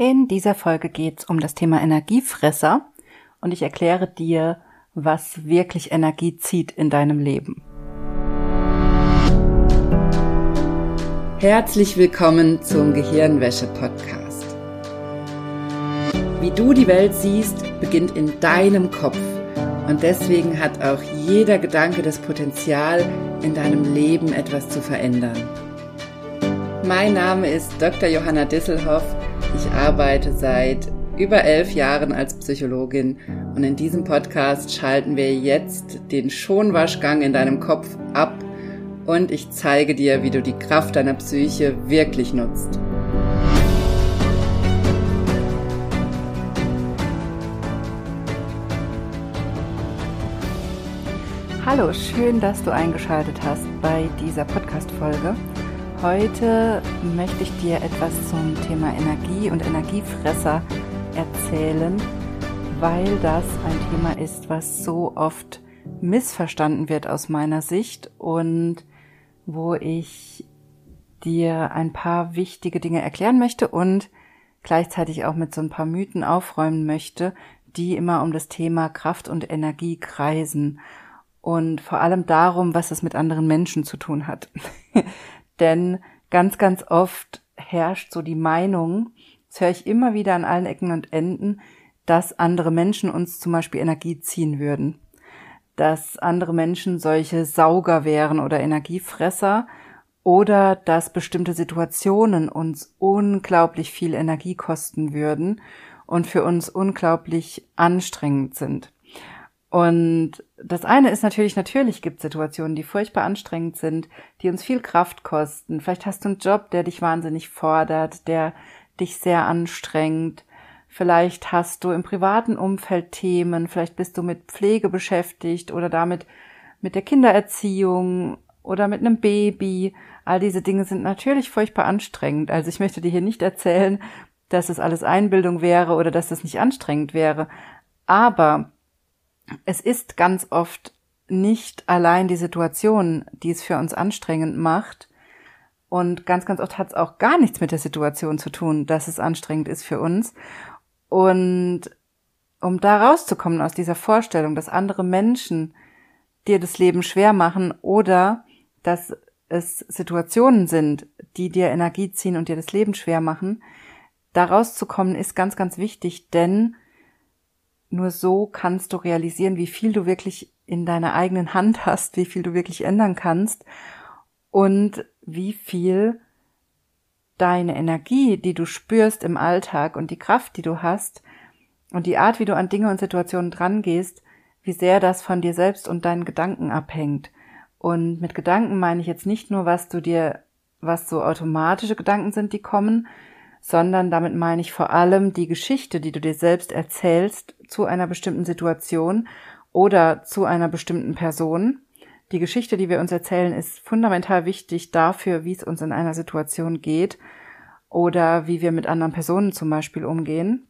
In dieser Folge geht es um das Thema Energiefresser und ich erkläre dir, was wirklich Energie zieht in deinem Leben. Herzlich willkommen zum Gehirnwäsche-Podcast. Wie du die Welt siehst, beginnt in deinem Kopf und deswegen hat auch jeder Gedanke das Potenzial, in deinem Leben etwas zu verändern. Mein Name ist Dr. Johanna Disselhoff ich arbeite seit über elf Jahren als Psychologin und in diesem Podcast schalten wir jetzt den Schonwaschgang in deinem Kopf ab und ich zeige dir, wie du die Kraft deiner Psyche wirklich nutzt. Hallo, schön, dass du eingeschaltet hast bei dieser Podcast-Folge. Heute möchte ich dir etwas zum Thema Energie und Energiefresser erzählen, weil das ein Thema ist, was so oft missverstanden wird aus meiner Sicht und wo ich dir ein paar wichtige Dinge erklären möchte und gleichzeitig auch mit so ein paar Mythen aufräumen möchte, die immer um das Thema Kraft und Energie kreisen und vor allem darum, was es mit anderen Menschen zu tun hat. Denn ganz, ganz oft herrscht so die Meinung, das höre ich immer wieder an allen Ecken und Enden, dass andere Menschen uns zum Beispiel Energie ziehen würden. Dass andere Menschen solche Sauger wären oder Energiefresser oder dass bestimmte Situationen uns unglaublich viel Energie kosten würden und für uns unglaublich anstrengend sind. Und das eine ist natürlich, natürlich gibt es Situationen, die furchtbar anstrengend sind, die uns viel Kraft kosten. Vielleicht hast du einen Job, der dich wahnsinnig fordert, der dich sehr anstrengt. Vielleicht hast du im privaten Umfeld Themen, vielleicht bist du mit Pflege beschäftigt oder damit mit der Kindererziehung oder mit einem Baby. All diese Dinge sind natürlich furchtbar anstrengend. Also ich möchte dir hier nicht erzählen, dass es alles Einbildung wäre oder dass es nicht anstrengend wäre. Aber es ist ganz oft nicht allein die Situation, die es für uns anstrengend macht. Und ganz, ganz oft hat es auch gar nichts mit der Situation zu tun, dass es anstrengend ist für uns. Und um da rauszukommen aus dieser Vorstellung, dass andere Menschen dir das Leben schwer machen oder dass es Situationen sind, die dir Energie ziehen und dir das Leben schwer machen, da rauszukommen ist ganz, ganz wichtig, denn nur so kannst du realisieren, wie viel du wirklich in deiner eigenen Hand hast, wie viel du wirklich ändern kannst und wie viel deine Energie, die du spürst im Alltag und die Kraft, die du hast und die Art, wie du an Dinge und Situationen drangehst, wie sehr das von dir selbst und deinen Gedanken abhängt. Und mit Gedanken meine ich jetzt nicht nur, was du dir, was so automatische Gedanken sind, die kommen, sondern damit meine ich vor allem die Geschichte, die du dir selbst erzählst zu einer bestimmten Situation oder zu einer bestimmten Person. Die Geschichte, die wir uns erzählen, ist fundamental wichtig dafür, wie es uns in einer Situation geht oder wie wir mit anderen Personen zum Beispiel umgehen.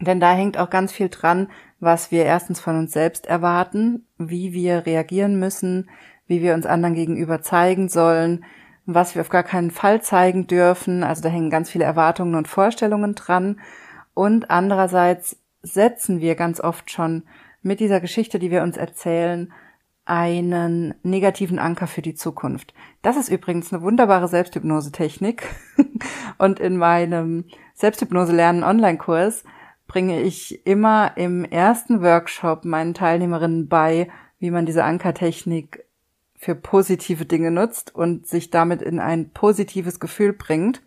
Denn da hängt auch ganz viel dran, was wir erstens von uns selbst erwarten, wie wir reagieren müssen, wie wir uns anderen gegenüber zeigen sollen, was wir auf gar keinen Fall zeigen dürfen. Also da hängen ganz viele Erwartungen und Vorstellungen dran. Und andererseits setzen wir ganz oft schon mit dieser Geschichte, die wir uns erzählen, einen negativen Anker für die Zukunft. Das ist übrigens eine wunderbare Selbsthypnose-Technik. Und in meinem Selbsthypnose-Lernen Online-Kurs bringe ich immer im ersten Workshop meinen Teilnehmerinnen bei, wie man diese Ankertechnik für positive Dinge nutzt und sich damit in ein positives Gefühl bringt.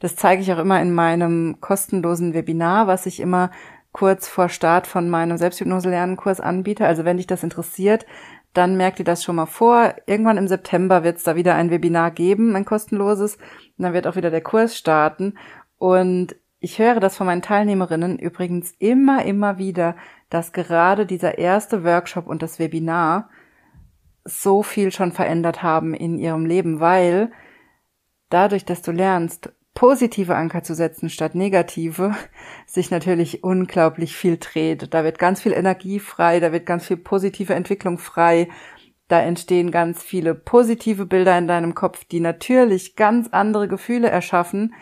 Das zeige ich auch immer in meinem kostenlosen Webinar, was ich immer kurz vor Start von meinem Selbsthypnose-Lernen-Kurs anbiete. Also wenn dich das interessiert, dann merkt ihr das schon mal vor. Irgendwann im September wird es da wieder ein Webinar geben, ein kostenloses. Und dann wird auch wieder der Kurs starten. Und ich höre das von meinen Teilnehmerinnen übrigens immer, immer wieder, dass gerade dieser erste Workshop und das Webinar so viel schon verändert haben in ihrem Leben, weil dadurch, dass du lernst, positive Anker zu setzen statt negative, sich natürlich unglaublich viel dreht. Da wird ganz viel Energie frei, da wird ganz viel positive Entwicklung frei, da entstehen ganz viele positive Bilder in deinem Kopf, die natürlich ganz andere Gefühle erschaffen,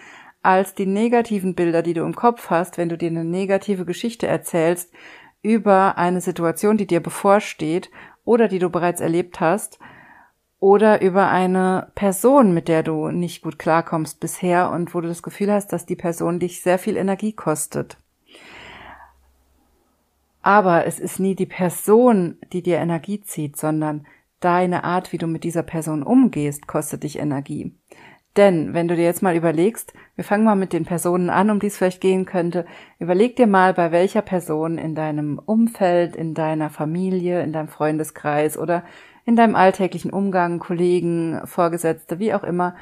als die negativen Bilder, die du im Kopf hast, wenn du dir eine negative Geschichte erzählst über eine Situation, die dir bevorsteht oder die du bereits erlebt hast oder über eine Person, mit der du nicht gut klarkommst bisher und wo du das Gefühl hast, dass die Person dich sehr viel Energie kostet. Aber es ist nie die Person, die dir Energie zieht, sondern deine Art, wie du mit dieser Person umgehst, kostet dich Energie. Denn wenn du dir jetzt mal überlegst, wir fangen mal mit den Personen an, um die es vielleicht gehen könnte, überleg dir mal, bei welcher Person in deinem Umfeld, in deiner Familie, in deinem Freundeskreis oder in deinem alltäglichen Umgang, Kollegen, Vorgesetzte, wie auch immer,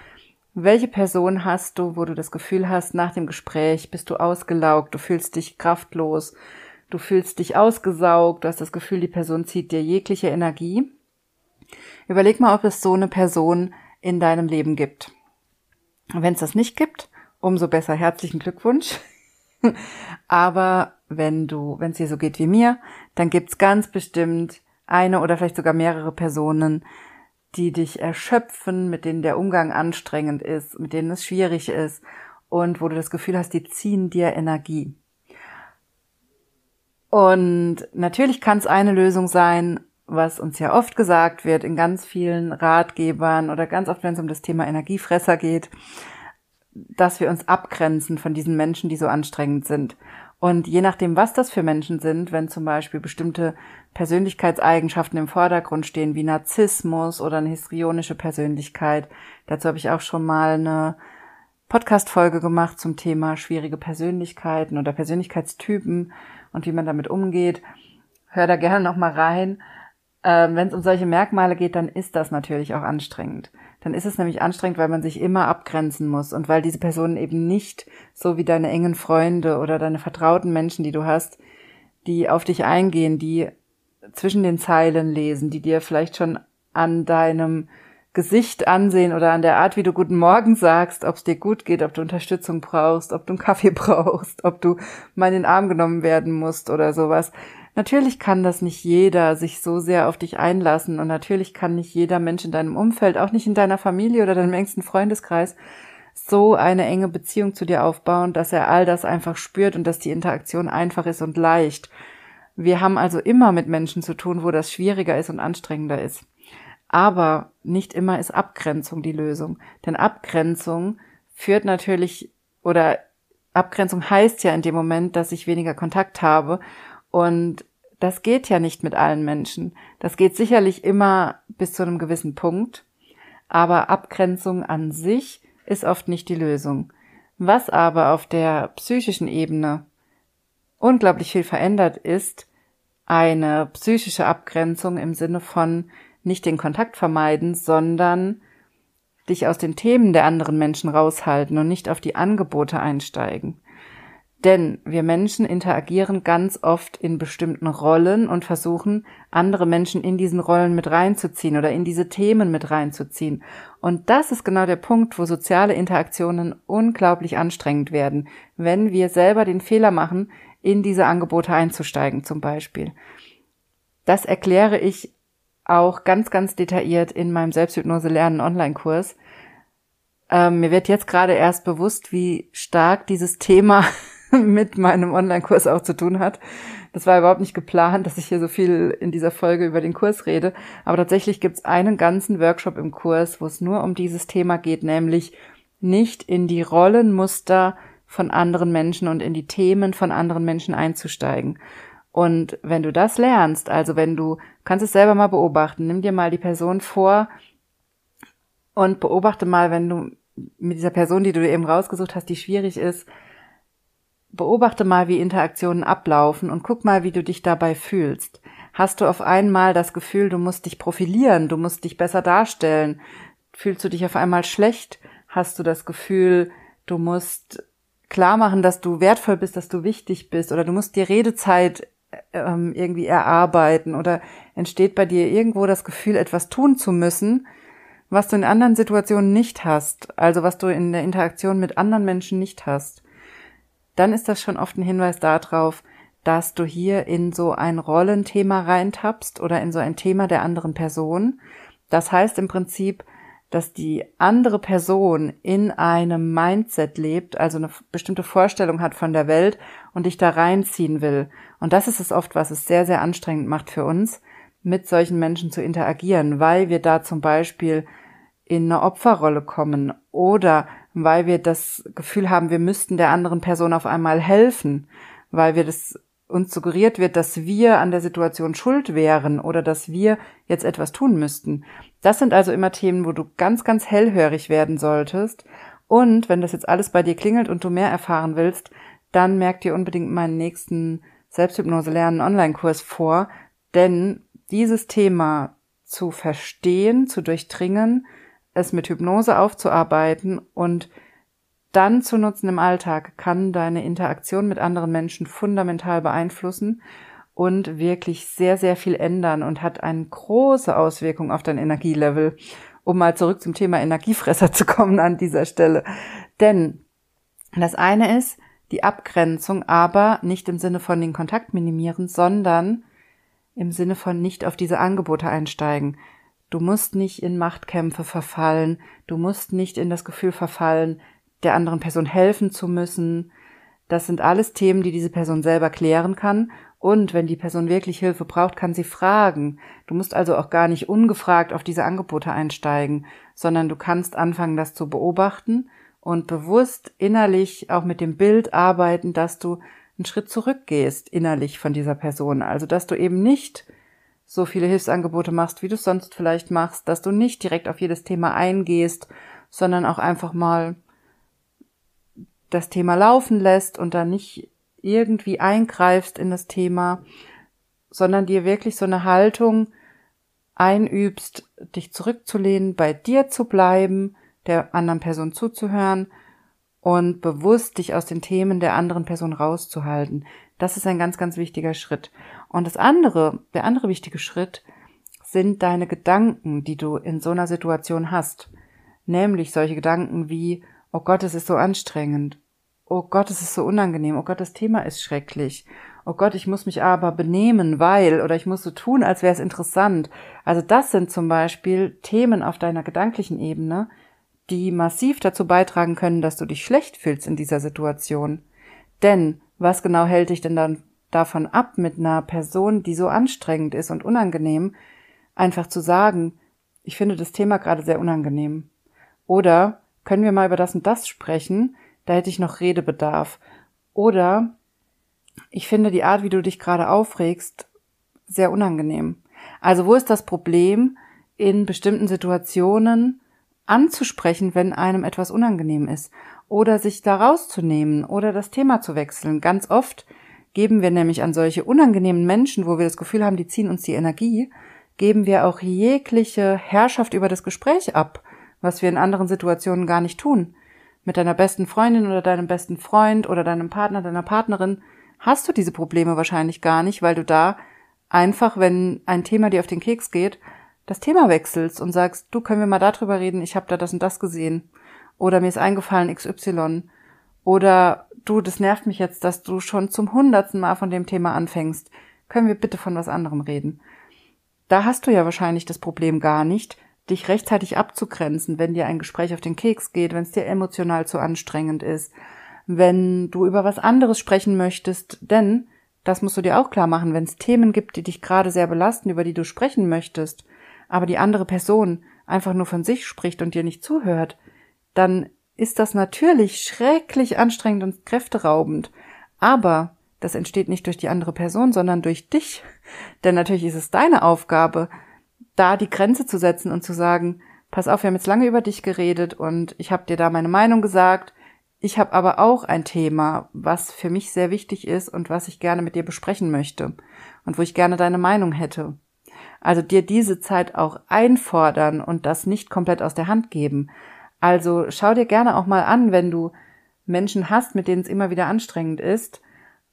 welche Person hast du, wo du das Gefühl hast, nach dem Gespräch bist du ausgelaugt, du fühlst dich kraftlos, du fühlst dich ausgesaugt, du hast das Gefühl, die Person zieht dir jegliche Energie. Überleg mal, ob es so eine Person in deinem Leben gibt. Wenn es das nicht gibt, umso besser herzlichen Glückwunsch. Aber wenn du, wenn es dir so geht wie mir, dann gibt's ganz bestimmt eine oder vielleicht sogar mehrere Personen, die dich erschöpfen, mit denen der Umgang anstrengend ist, mit denen es schwierig ist und wo du das Gefühl hast, die ziehen dir Energie. Und natürlich kann es eine Lösung sein, was uns ja oft gesagt wird in ganz vielen Ratgebern oder ganz oft, wenn es um das Thema Energiefresser geht, dass wir uns abgrenzen von diesen Menschen, die so anstrengend sind. Und je nachdem, was das für Menschen sind, wenn zum Beispiel bestimmte Persönlichkeitseigenschaften im Vordergrund stehen, wie Narzissmus oder eine histrionische Persönlichkeit, dazu habe ich auch schon mal eine Podcast-Folge gemacht zum Thema schwierige Persönlichkeiten oder Persönlichkeitstypen und wie man damit umgeht. Hör da gerne noch mal rein. Ähm, Wenn es um solche Merkmale geht, dann ist das natürlich auch anstrengend. Dann ist es nämlich anstrengend, weil man sich immer abgrenzen muss und weil diese Personen eben nicht so wie deine engen Freunde oder deine vertrauten Menschen, die du hast, die auf dich eingehen, die zwischen den Zeilen lesen, die dir vielleicht schon an deinem Gesicht ansehen oder an der Art, wie du Guten Morgen sagst, ob es dir gut geht, ob du Unterstützung brauchst, ob du einen Kaffee brauchst, ob du mal in den Arm genommen werden musst oder sowas. Natürlich kann das nicht jeder sich so sehr auf dich einlassen und natürlich kann nicht jeder Mensch in deinem Umfeld, auch nicht in deiner Familie oder deinem engsten Freundeskreis, so eine enge Beziehung zu dir aufbauen, dass er all das einfach spürt und dass die Interaktion einfach ist und leicht. Wir haben also immer mit Menschen zu tun, wo das schwieriger ist und anstrengender ist. Aber nicht immer ist Abgrenzung die Lösung. Denn Abgrenzung führt natürlich, oder Abgrenzung heißt ja in dem Moment, dass ich weniger Kontakt habe. Und das geht ja nicht mit allen Menschen. Das geht sicherlich immer bis zu einem gewissen Punkt. Aber Abgrenzung an sich ist oft nicht die Lösung. Was aber auf der psychischen Ebene unglaublich viel verändert ist, eine psychische Abgrenzung im Sinne von, nicht den Kontakt vermeiden, sondern dich aus den Themen der anderen Menschen raushalten und nicht auf die Angebote einsteigen. Denn wir Menschen interagieren ganz oft in bestimmten Rollen und versuchen, andere Menschen in diesen Rollen mit reinzuziehen oder in diese Themen mit reinzuziehen. Und das ist genau der Punkt, wo soziale Interaktionen unglaublich anstrengend werden, wenn wir selber den Fehler machen, in diese Angebote einzusteigen zum Beispiel. Das erkläre ich auch ganz, ganz detailliert in meinem Selbsthypnose lernen Online-Kurs. Ähm, mir wird jetzt gerade erst bewusst, wie stark dieses Thema mit meinem Online-Kurs auch zu tun hat. Das war überhaupt nicht geplant, dass ich hier so viel in dieser Folge über den Kurs rede. Aber tatsächlich gibt es einen ganzen Workshop im Kurs, wo es nur um dieses Thema geht, nämlich nicht in die Rollenmuster von anderen Menschen und in die Themen von anderen Menschen einzusteigen. Und wenn du das lernst, also wenn du kannst es selber mal beobachten, nimm dir mal die Person vor und beobachte mal, wenn du mit dieser Person, die du eben rausgesucht hast, die schwierig ist, beobachte mal, wie Interaktionen ablaufen und guck mal, wie du dich dabei fühlst. Hast du auf einmal das Gefühl, du musst dich profilieren, du musst dich besser darstellen? Fühlst du dich auf einmal schlecht? Hast du das Gefühl, du musst klar machen, dass du wertvoll bist, dass du wichtig bist oder du musst dir Redezeit ähm, irgendwie erarbeiten oder entsteht bei dir irgendwo das Gefühl, etwas tun zu müssen, was du in anderen Situationen nicht hast, also was du in der Interaktion mit anderen Menschen nicht hast, dann ist das schon oft ein Hinweis darauf, dass du hier in so ein Rollenthema reintappst oder in so ein Thema der anderen Person. Das heißt im Prinzip, dass die andere Person in einem Mindset lebt, also eine bestimmte Vorstellung hat von der Welt und dich da reinziehen will. Und das ist es oft, was es sehr, sehr anstrengend macht für uns, mit solchen Menschen zu interagieren, weil wir da zum Beispiel in eine Opferrolle kommen oder weil wir das Gefühl haben, wir müssten der anderen Person auf einmal helfen, weil wir das uns suggeriert wird, dass wir an der Situation schuld wären oder dass wir jetzt etwas tun müssten. Das sind also immer Themen, wo du ganz, ganz hellhörig werden solltest. Und wenn das jetzt alles bei dir klingelt und du mehr erfahren willst, dann merk dir unbedingt meinen nächsten Selbsthypnose lernen Online-Kurs vor, denn dieses Thema zu verstehen, zu durchdringen, es mit Hypnose aufzuarbeiten und dann zu nutzen im Alltag, kann deine Interaktion mit anderen Menschen fundamental beeinflussen und wirklich sehr, sehr viel ändern und hat eine große Auswirkung auf dein Energielevel. Um mal zurück zum Thema Energiefresser zu kommen an dieser Stelle. Denn das eine ist die Abgrenzung, aber nicht im Sinne von den Kontakt minimieren, sondern im Sinne von nicht auf diese Angebote einsteigen. Du musst nicht in Machtkämpfe verfallen, du musst nicht in das Gefühl verfallen, der anderen Person helfen zu müssen. Das sind alles Themen, die diese Person selber klären kann. Und wenn die Person wirklich Hilfe braucht, kann sie fragen. Du musst also auch gar nicht ungefragt auf diese Angebote einsteigen, sondern du kannst anfangen, das zu beobachten und bewusst innerlich auch mit dem Bild arbeiten, dass du einen Schritt zurückgehst innerlich von dieser Person. Also, dass du eben nicht so viele Hilfsangebote machst, wie du es sonst vielleicht machst, dass du nicht direkt auf jedes Thema eingehst, sondern auch einfach mal das Thema laufen lässt und dann nicht irgendwie eingreifst in das Thema, sondern dir wirklich so eine Haltung einübst, dich zurückzulehnen, bei dir zu bleiben, der anderen Person zuzuhören und bewusst dich aus den Themen der anderen Person rauszuhalten. Das ist ein ganz, ganz wichtiger Schritt. Und das andere, der andere wichtige Schritt sind deine Gedanken, die du in so einer Situation hast. Nämlich solche Gedanken wie, oh Gott, es ist so anstrengend. Oh Gott, es ist so unangenehm. Oh Gott, das Thema ist schrecklich. Oh Gott, ich muss mich aber benehmen, weil, oder ich muss so tun, als wäre es interessant. Also das sind zum Beispiel Themen auf deiner gedanklichen Ebene, die massiv dazu beitragen können, dass du dich schlecht fühlst in dieser Situation. Denn was genau hält dich denn dann davon ab, mit einer Person, die so anstrengend ist und unangenehm, einfach zu sagen, ich finde das Thema gerade sehr unangenehm. Oder können wir mal über das und das sprechen? Da hätte ich noch Redebedarf. Oder ich finde die Art, wie du dich gerade aufregst, sehr unangenehm. Also wo ist das Problem, in bestimmten Situationen anzusprechen, wenn einem etwas unangenehm ist? Oder sich da rauszunehmen oder das Thema zu wechseln. Ganz oft geben wir nämlich an solche unangenehmen Menschen, wo wir das Gefühl haben, die ziehen uns die Energie, geben wir auch jegliche Herrschaft über das Gespräch ab, was wir in anderen Situationen gar nicht tun. Mit deiner besten Freundin oder deinem besten Freund oder deinem Partner, deiner Partnerin hast du diese Probleme wahrscheinlich gar nicht, weil du da einfach, wenn ein Thema dir auf den Keks geht, das Thema wechselst und sagst, du können wir mal darüber reden, ich habe da das und das gesehen oder mir ist eingefallen XY oder du, das nervt mich jetzt, dass du schon zum hundertsten Mal von dem Thema anfängst. Können wir bitte von was anderem reden? Da hast du ja wahrscheinlich das Problem gar nicht, dich rechtzeitig abzugrenzen, wenn dir ein Gespräch auf den Keks geht, wenn es dir emotional zu anstrengend ist, wenn du über was anderes sprechen möchtest, denn das musst du dir auch klar machen, wenn es Themen gibt, die dich gerade sehr belasten, über die du sprechen möchtest, aber die andere Person einfach nur von sich spricht und dir nicht zuhört, dann ist das natürlich schrecklich anstrengend und kräfteraubend. Aber das entsteht nicht durch die andere Person, sondern durch dich. Denn natürlich ist es deine Aufgabe, da die Grenze zu setzen und zu sagen, pass auf, wir haben jetzt lange über dich geredet und ich habe dir da meine Meinung gesagt. Ich habe aber auch ein Thema, was für mich sehr wichtig ist und was ich gerne mit dir besprechen möchte und wo ich gerne deine Meinung hätte. Also dir diese Zeit auch einfordern und das nicht komplett aus der Hand geben. Also schau dir gerne auch mal an, wenn du Menschen hast, mit denen es immer wieder anstrengend ist,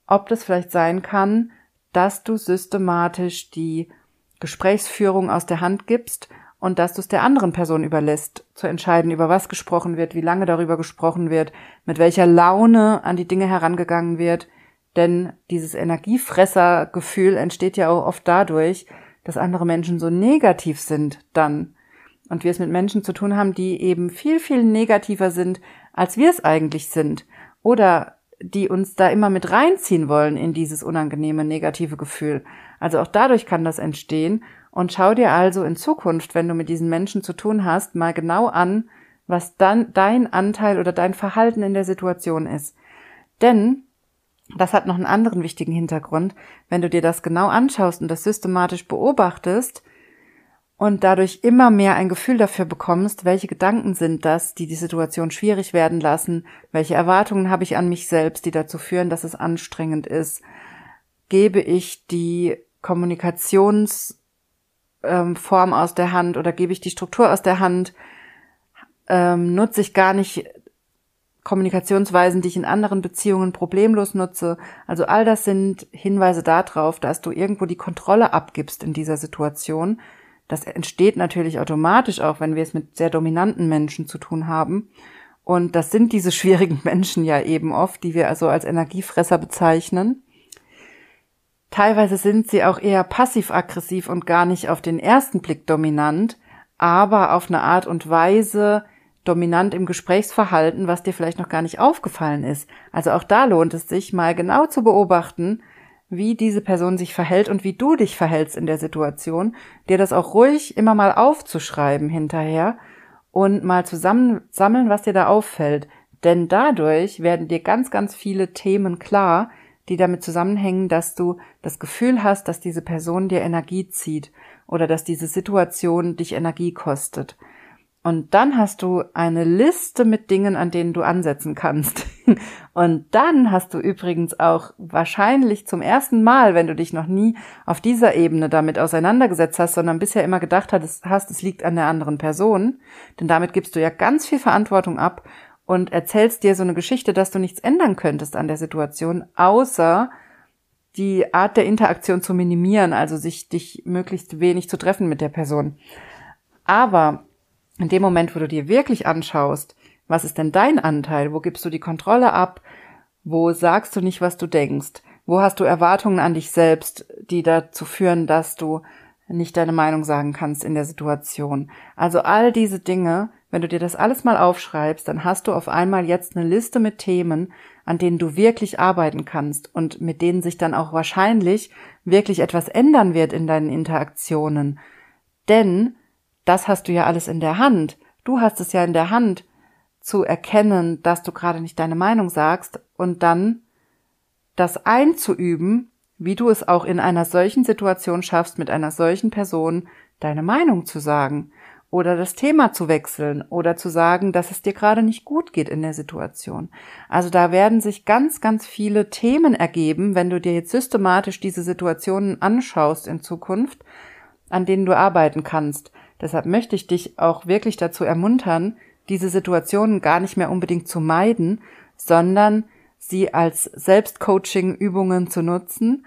ob das vielleicht sein kann, dass du systematisch die Gesprächsführung aus der Hand gibst und dass du es der anderen Person überlässt, zu entscheiden, über was gesprochen wird, wie lange darüber gesprochen wird, mit welcher Laune an die Dinge herangegangen wird. Denn dieses Energiefressergefühl entsteht ja auch oft dadurch, dass andere Menschen so negativ sind dann. Und wir es mit Menschen zu tun haben, die eben viel, viel negativer sind, als wir es eigentlich sind. Oder die uns da immer mit reinziehen wollen in dieses unangenehme negative Gefühl. Also auch dadurch kann das entstehen. Und schau dir also in Zukunft, wenn du mit diesen Menschen zu tun hast, mal genau an, was dann dein Anteil oder dein Verhalten in der Situation ist. Denn das hat noch einen anderen wichtigen Hintergrund. Wenn du dir das genau anschaust und das systematisch beobachtest, und dadurch immer mehr ein Gefühl dafür bekommst, welche Gedanken sind das, die die Situation schwierig werden lassen, welche Erwartungen habe ich an mich selbst, die dazu führen, dass es anstrengend ist, gebe ich die Kommunikationsform ähm, aus der Hand oder gebe ich die Struktur aus der Hand, ähm, nutze ich gar nicht Kommunikationsweisen, die ich in anderen Beziehungen problemlos nutze. Also all das sind Hinweise darauf, dass du irgendwo die Kontrolle abgibst in dieser Situation, das entsteht natürlich automatisch auch, wenn wir es mit sehr dominanten Menschen zu tun haben. Und das sind diese schwierigen Menschen ja eben oft, die wir also als Energiefresser bezeichnen. Teilweise sind sie auch eher passiv-aggressiv und gar nicht auf den ersten Blick dominant, aber auf eine Art und Weise dominant im Gesprächsverhalten, was dir vielleicht noch gar nicht aufgefallen ist. Also auch da lohnt es sich mal genau zu beobachten, wie diese Person sich verhält und wie du dich verhältst in der Situation, dir das auch ruhig immer mal aufzuschreiben hinterher und mal zusammen sammeln, was dir da auffällt. Denn dadurch werden dir ganz, ganz viele Themen klar, die damit zusammenhängen, dass du das Gefühl hast, dass diese Person dir Energie zieht oder dass diese Situation dich Energie kostet. Und dann hast du eine Liste mit Dingen, an denen du ansetzen kannst. Und dann hast du übrigens auch wahrscheinlich zum ersten Mal, wenn du dich noch nie auf dieser Ebene damit auseinandergesetzt hast, sondern bisher immer gedacht hast, es liegt an der anderen Person, denn damit gibst du ja ganz viel Verantwortung ab und erzählst dir so eine Geschichte, dass du nichts ändern könntest an der Situation, außer die Art der Interaktion zu minimieren, also sich dich möglichst wenig zu treffen mit der Person. Aber in dem Moment, wo du dir wirklich anschaust, was ist denn dein Anteil? Wo gibst du die Kontrolle ab? Wo sagst du nicht, was du denkst? Wo hast du Erwartungen an dich selbst, die dazu führen, dass du nicht deine Meinung sagen kannst in der Situation? Also all diese Dinge, wenn du dir das alles mal aufschreibst, dann hast du auf einmal jetzt eine Liste mit Themen, an denen du wirklich arbeiten kannst und mit denen sich dann auch wahrscheinlich wirklich etwas ändern wird in deinen Interaktionen. Denn das hast du ja alles in der Hand. Du hast es ja in der Hand, zu erkennen, dass du gerade nicht deine Meinung sagst und dann das einzuüben, wie du es auch in einer solchen Situation schaffst, mit einer solchen Person deine Meinung zu sagen oder das Thema zu wechseln oder zu sagen, dass es dir gerade nicht gut geht in der Situation. Also da werden sich ganz, ganz viele Themen ergeben, wenn du dir jetzt systematisch diese Situationen anschaust in Zukunft, an denen du arbeiten kannst. Deshalb möchte ich dich auch wirklich dazu ermuntern, diese Situationen gar nicht mehr unbedingt zu meiden, sondern sie als Selbstcoaching-Übungen zu nutzen,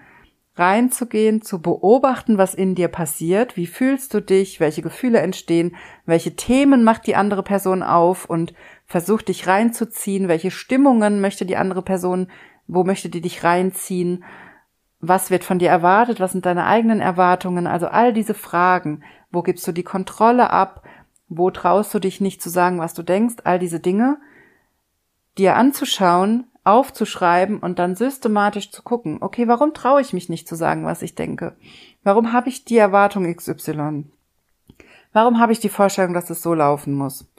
reinzugehen, zu beobachten, was in dir passiert, wie fühlst du dich, welche Gefühle entstehen, welche Themen macht die andere Person auf? Und versuch dich reinzuziehen, welche Stimmungen möchte die andere Person, wo möchte die dich reinziehen, was wird von dir erwartet, was sind deine eigenen Erwartungen, also all diese Fragen, wo gibst du die Kontrolle ab, wo traust du dich nicht zu sagen, was du denkst? All diese Dinge dir anzuschauen, aufzuschreiben und dann systematisch zu gucken, okay, warum traue ich mich nicht zu sagen, was ich denke? Warum habe ich die Erwartung XY? Warum habe ich die Vorstellung, dass es so laufen muss?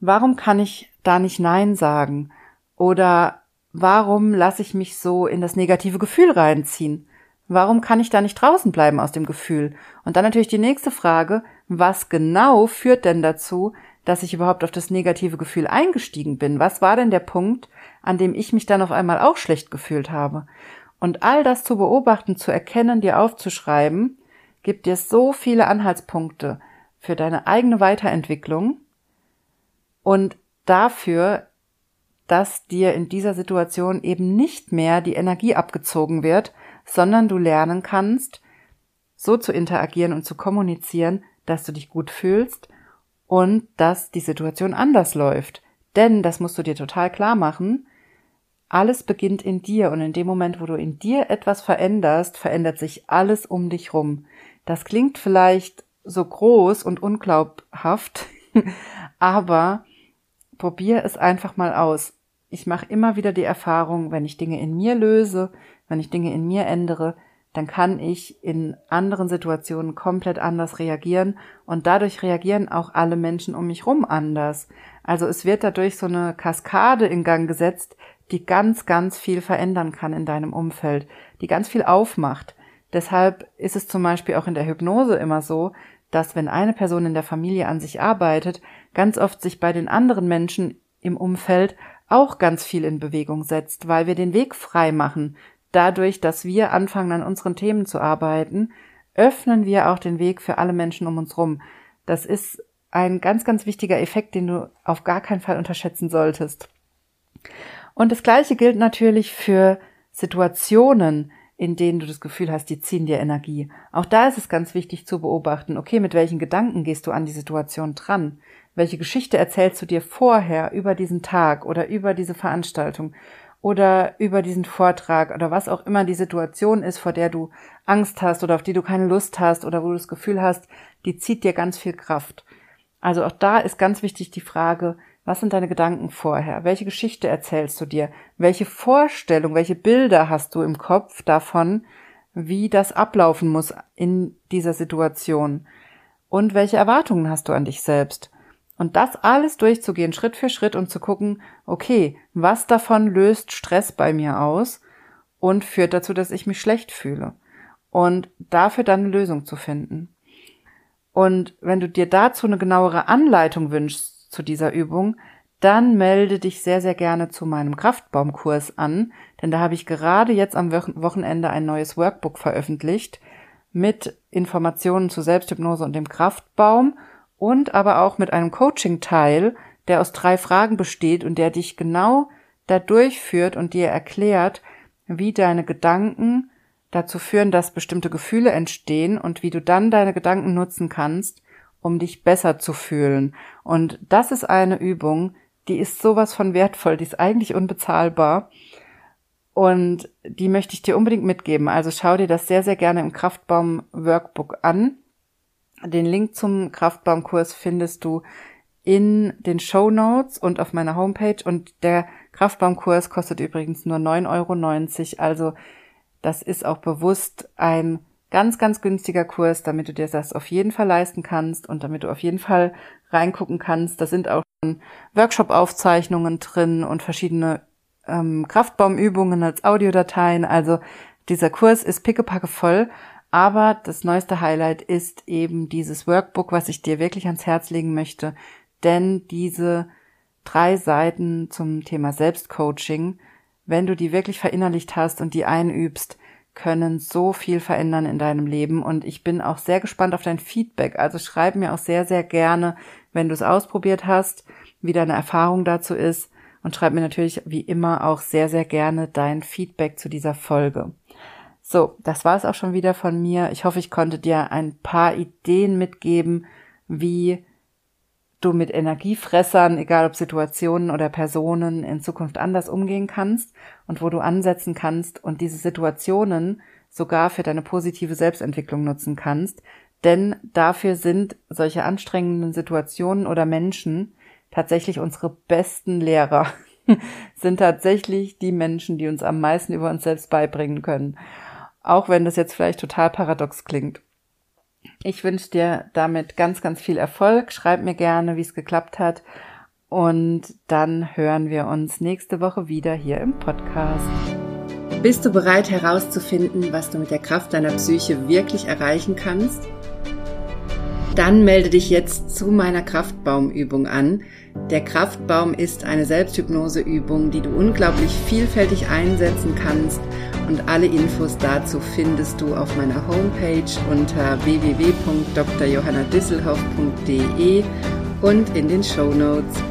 Warum kann ich da nicht Nein sagen? Oder warum lasse ich mich so in das negative Gefühl reinziehen? Warum kann ich da nicht draußen bleiben aus dem Gefühl? Und dann natürlich die nächste Frage, was genau führt denn dazu, dass ich überhaupt auf das negative Gefühl eingestiegen bin? Was war denn der Punkt, an dem ich mich dann auf einmal auch schlecht gefühlt habe? Und all das zu beobachten, zu erkennen, dir aufzuschreiben, gibt dir so viele Anhaltspunkte für deine eigene Weiterentwicklung und dafür, dass dir in dieser Situation eben nicht mehr die Energie abgezogen wird, sondern du lernen kannst, so zu interagieren und zu kommunizieren, dass du dich gut fühlst und dass die Situation anders läuft. Denn, das musst du dir total klar machen, alles beginnt in dir und in dem Moment, wo du in dir etwas veränderst, verändert sich alles um dich rum. Das klingt vielleicht so groß und unglaubhaft, aber probier es einfach mal aus. Ich mache immer wieder die Erfahrung, wenn ich Dinge in mir löse, wenn ich Dinge in mir ändere, dann kann ich in anderen Situationen komplett anders reagieren und dadurch reagieren auch alle Menschen um mich rum anders. Also es wird dadurch so eine Kaskade in Gang gesetzt, die ganz, ganz viel verändern kann in deinem Umfeld, die ganz viel aufmacht. Deshalb ist es zum Beispiel auch in der Hypnose immer so, dass wenn eine Person in der Familie an sich arbeitet, ganz oft sich bei den anderen Menschen im Umfeld auch ganz viel in Bewegung setzt, weil wir den Weg frei machen dadurch, dass wir anfangen, an unseren Themen zu arbeiten, öffnen wir auch den Weg für alle Menschen um uns rum. Das ist ein ganz, ganz wichtiger Effekt, den du auf gar keinen Fall unterschätzen solltest. Und das Gleiche gilt natürlich für Situationen, in denen du das Gefühl hast, die ziehen dir Energie. Auch da ist es ganz wichtig zu beobachten, okay, mit welchen Gedanken gehst du an die Situation dran? Welche Geschichte erzählst du dir vorher über diesen Tag oder über diese Veranstaltung? oder über diesen Vortrag oder was auch immer die Situation ist, vor der du Angst hast oder auf die du keine Lust hast oder wo du das Gefühl hast, die zieht dir ganz viel Kraft. Also auch da ist ganz wichtig die Frage, was sind deine Gedanken vorher? Welche Geschichte erzählst du dir? Welche Vorstellung, welche Bilder hast du im Kopf davon, wie das ablaufen muss in dieser Situation? Und welche Erwartungen hast du an dich selbst? Und das alles durchzugehen, Schritt für Schritt und zu gucken, okay, was davon löst Stress bei mir aus und führt dazu, dass ich mich schlecht fühle. Und dafür dann eine Lösung zu finden. Und wenn du dir dazu eine genauere Anleitung wünschst zu dieser Übung, dann melde dich sehr, sehr gerne zu meinem Kraftbaumkurs an, denn da habe ich gerade jetzt am Wochenende ein neues Workbook veröffentlicht mit Informationen zu Selbsthypnose und dem Kraftbaum und aber auch mit einem Coaching-Teil, der aus drei Fragen besteht und der dich genau da durchführt und dir erklärt, wie deine Gedanken dazu führen, dass bestimmte Gefühle entstehen und wie du dann deine Gedanken nutzen kannst, um dich besser zu fühlen. Und das ist eine Übung, die ist sowas von wertvoll, die ist eigentlich unbezahlbar. Und die möchte ich dir unbedingt mitgeben. Also schau dir das sehr, sehr gerne im Kraftbaum Workbook an. Den Link zum Kraftbaumkurs findest du in den Show Notes und auf meiner Homepage und der Kraftbaumkurs kostet übrigens nur 9,90 Euro. Also das ist auch bewusst ein ganz, ganz günstiger Kurs, damit du dir das auf jeden Fall leisten kannst und damit du auf jeden Fall reingucken kannst. Da sind auch Workshop-Aufzeichnungen drin und verschiedene ähm, Kraftbaumübungen als Audiodateien. Also dieser Kurs ist pickepacke voll aber das neueste Highlight ist eben dieses Workbook, was ich dir wirklich ans Herz legen möchte, denn diese drei Seiten zum Thema Selbstcoaching, wenn du die wirklich verinnerlicht hast und die einübst, können so viel verändern in deinem Leben und ich bin auch sehr gespannt auf dein Feedback. Also schreib mir auch sehr, sehr gerne, wenn du es ausprobiert hast, wie deine Erfahrung dazu ist und schreib mir natürlich wie immer auch sehr, sehr gerne dein Feedback zu dieser Folge. So, das war es auch schon wieder von mir. Ich hoffe, ich konnte dir ein paar Ideen mitgeben, wie du mit Energiefressern, egal ob Situationen oder Personen, in Zukunft anders umgehen kannst und wo du ansetzen kannst und diese Situationen sogar für deine positive Selbstentwicklung nutzen kannst. Denn dafür sind solche anstrengenden Situationen oder Menschen tatsächlich unsere besten Lehrer, sind tatsächlich die Menschen, die uns am meisten über uns selbst beibringen können auch wenn das jetzt vielleicht total paradox klingt. Ich wünsche dir damit ganz, ganz viel Erfolg. Schreib mir gerne, wie es geklappt hat. Und dann hören wir uns nächste Woche wieder hier im Podcast. Bist du bereit herauszufinden, was du mit der Kraft deiner Psyche wirklich erreichen kannst? Dann melde dich jetzt zu meiner Kraftbaumübung an. Der Kraftbaum ist eine Selbsthypnoseübung, die du unglaublich vielfältig einsetzen kannst und alle Infos dazu findest du auf meiner Homepage unter www.drjohannadisselhoff.de und in den Show Notes.